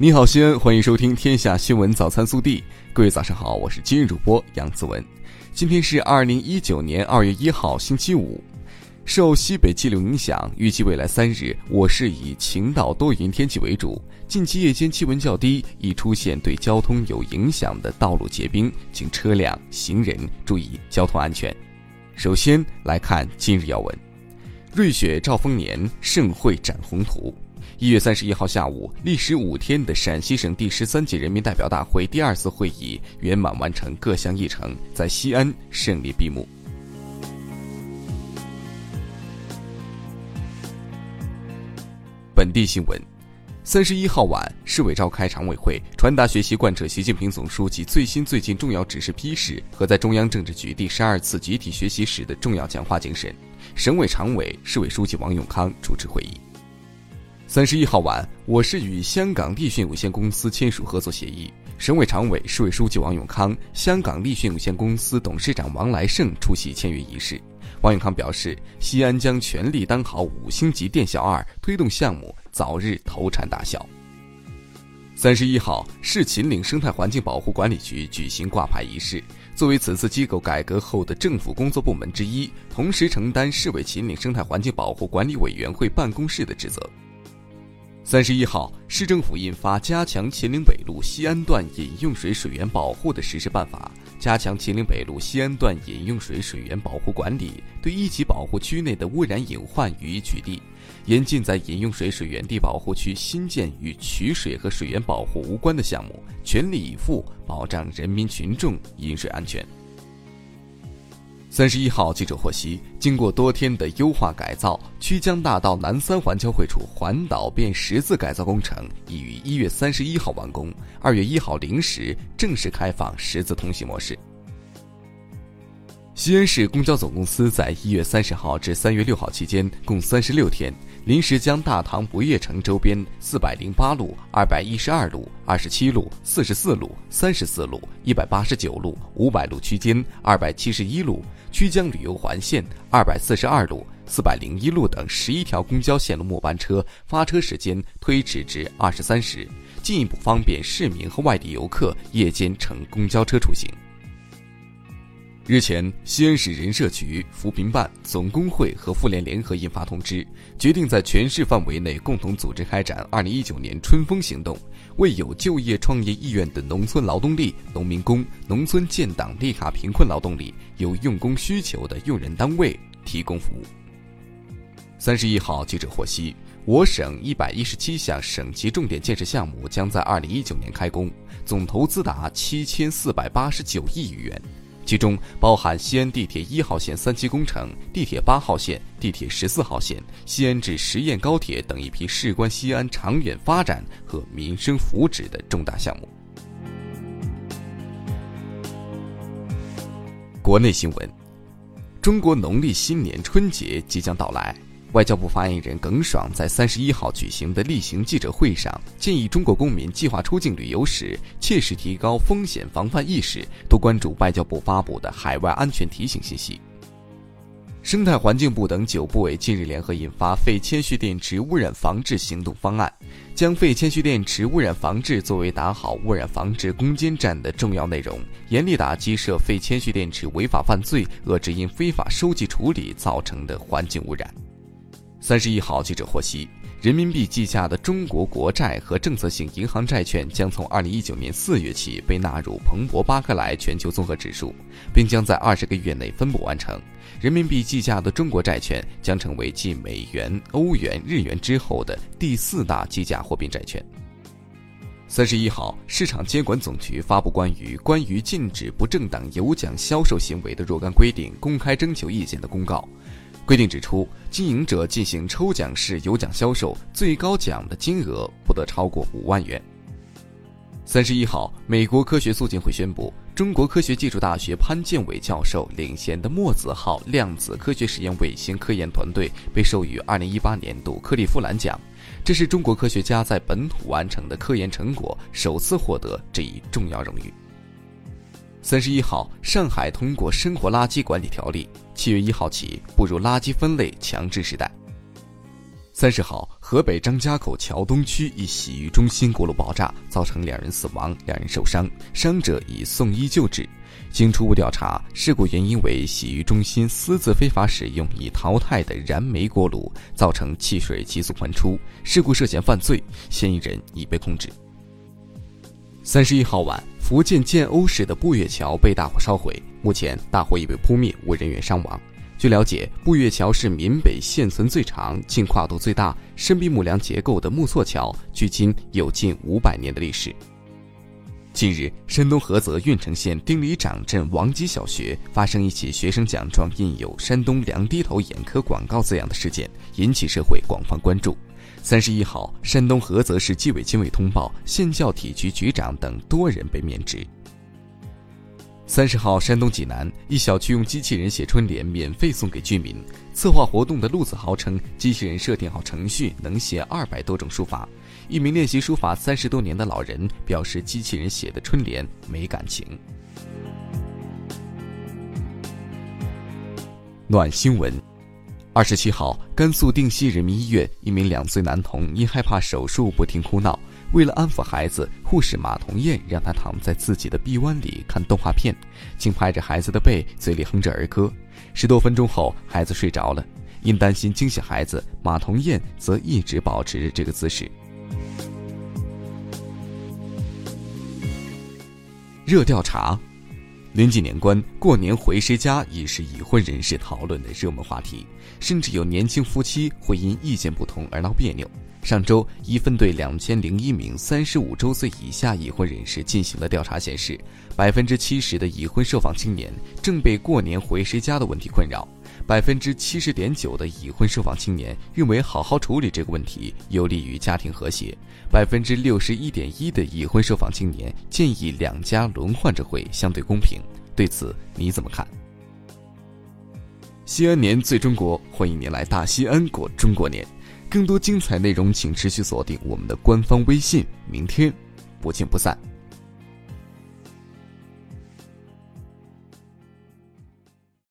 你好，西安，欢迎收听《天下新闻早餐速递》。各位早上好，我是今日主播杨子文。今天是二零一九年二月一号，星期五。受西北气流影响，预计未来三日，我市以晴到多云天气为主。近期夜间气温较低，易出现对交通有影响的道路结冰，请车辆、行人注意交通安全。首先来看今日要闻：瑞雪兆丰年，盛会展宏图。一月三十一号下午，历时五天的陕西省第十三届人民代表大会第二次会议圆满完成各项议程，在西安胜利闭幕。本地新闻：三十一号晚，市委召开常委会，传达学习贯彻习近平总书记最新最近重要指示批示和在中央政治局第十二次集体学习时的重要讲话精神。省委常委、市委书记王永康主持会议。三十一号晚，我市与香港立讯有限公司签署合作协议。省委常委、市委书记王永康、香港立讯有限公司董事长王来胜出席签约仪式。王永康表示，西安将全力当好五星级店小二，推动项目早日投产打销。三十一号，市秦岭生态环境保护管理局举行挂牌仪式。作为此次机构改革后的政府工作部门之一，同时承担市委秦岭生态环境保护管理委员会办公室的职责。三十一号，市政府印发《加强秦岭北路西安段饮用水水源保护的实施办法》，加强秦岭北路西安段饮用水水源保护管理，对一级保护区内的污染隐患予以取缔，严禁在饮用水水源地保护区新建与取水和水源保护无关的项目，全力以赴保障人民群众饮水安全。三十一号，记者获悉，经过多天的优化改造，曲江大道南三环交汇处环岛变十字改造工程已于一月三十一号完工，二月一号零时正式开放十字通行模式。西安市公交总公司在一月三十号至三月六号期间，共三十六天。临时将大唐不夜城周边四百零八路、二百一十二路、二十七路、四十四路、三十四路、一百八十九路、五百路区间、二百七十一路曲江旅游环线、二百四十二路、四百零一路等十一条公交线路末班车发车时间推迟至二十三时，进一步方便市民和外地游客夜间乘公交车出行。日前，西安市人社局、扶贫办、总工会和妇联联合印发通知，决定在全市范围内共同组织开展二零一九年春风行动，为有就业创业意愿的农村劳动力、农民工、农村建档立卡贫困劳动力、有用工需求的用人单位提供服务。三十一号，记者获悉，我省一百一十七项省级重点建设项目将在二零一九年开工，总投资达七千四百八十九亿余元。其中包含西安地铁一号线三期工程、地铁八号线、地铁十四号线、西安至十堰高铁等一批事关西安长远发展和民生福祉的重大项目。国内新闻：中国农历新年春节即将到来。外交部发言人耿爽在三十一号举行的例行记者会上，建议中国公民计划出境旅游时，切实提高风险防范意识，多关注外交部发布的海外安全提醒信息。生态环境部等九部委近日联合印发《废铅蓄电池污染防治行动方案》，将废铅蓄电池污染防治作为打好污染防治攻坚战的重要内容，严厉打击涉废铅蓄电池违法犯罪，遏制因非法收集处理造成的环境污染。三十一号，记者获悉，人民币计价的中国国债和政策性银行债券将从二零一九年四月起被纳入彭博巴克莱全球综合指数，并将在二十个月内分布完成。人民币计价的中国债券将成为继美元、欧元、日元之后的第四大计价货币债券。三十一号，市场监管总局发布关于关于禁止不正当有奖销售行为的若干规定公开征求意见的公告。规定指出，经营者进行抽奖式有奖销售，最高奖的金额不得超过五万元。三十一号，美国科学促进会宣布，中国科学技术大学潘建伟教授领衔的墨子号量子科学实验卫星科研团队被授予二零一八年度克利夫兰奖，这是中国科学家在本土完成的科研成果首次获得这一重要荣誉。三十一号，上海通过《生活垃圾管理条例》，七月一号起步入垃圾分类强制时代。三十号，河北张家口桥东区一洗浴中心锅炉爆炸，造成两人死亡，两人受伤，伤者已送医救治。经初步调查，事故原因为洗浴中心私自非法使用已淘汰的燃煤锅炉，造成汽水急速喷出。事故涉嫌犯罪，嫌疑人已被控制。三十一号晚，福建建瓯市的步月桥被大火烧毁，目前大火已被扑灭，无人员伤亡。据了解，步月桥是闽北现存最长、净跨度最大、深壁木梁结构的木错桥，距今有近五百年的历史。近日，山东菏泽郓城县丁里长镇王集小学发生一起学生奖状印有“山东梁低头眼科广告”字样的事件，引起社会广泛关注。三十一号，山东菏泽市纪委监委通报，县教体局局长等多人被免职。三十号，山东济南一小区用机器人写春联，免费送给居民。策划活动的陆子豪称，机器人设定好程序，能写二百多种书法。一名练习书法三十多年的老人表示，机器人写的春联没感情。暖新闻。二十七号，甘肃定西人民医院一名两岁男童因害怕手术不停哭闹。为了安抚孩子，护士马同艳让他躺在自己的臂弯里看动画片，轻拍着孩子的背，嘴里哼着儿歌。十多分钟后，孩子睡着了。因担心惊醒孩子，马同艳则一直保持着这个姿势。热调查：临近年关，过年回谁家已是已婚人士讨论的热门话题，甚至有年轻夫妻会因意见不同而闹别扭。上周，一份对两千零一名三十五周岁以下已婚人士进行的调查显示，百分之七十的已婚受访青年正被过年回谁家的问题困扰，百分之七十点九的已婚受访青年认为好好处理这个问题有利于家庭和谐，百分之六十一点一的已婚受访青年建议两家轮换着回相对公平。对此你怎么看？西安年最中国，欢迎您来大西安过中国年。更多精彩内容，请持续锁定我们的官方微信。明天，不见不散。